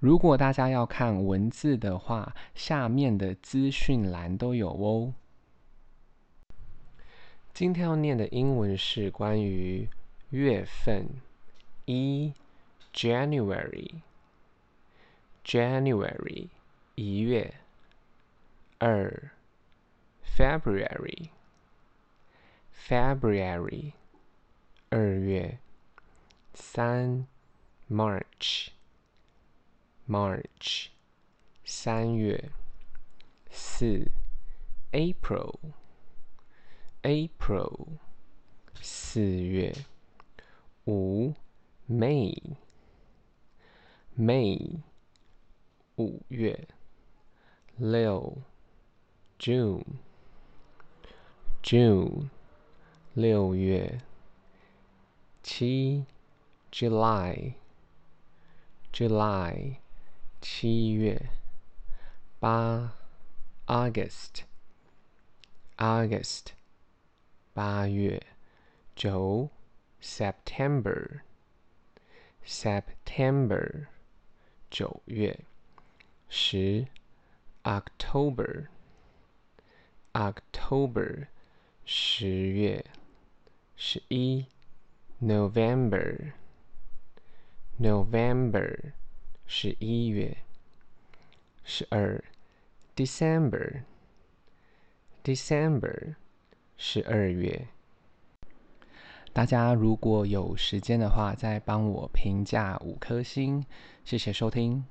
如果大家要看文字的话，下面的资讯栏都有哦。今天要念的英文是关于月份，一 January，January 一月，二 February，February 二月，三，March March，March 三月，四 April。April 四月，五 May May 五月，六 June June 六月，七 July July 七月，八 August August 八月，九，September，September，九月，十，October，October，十月，十一，November，November，十一月，十二，December，December。十二月，大家如果有时间的话，再帮我评价五颗星，谢谢收听。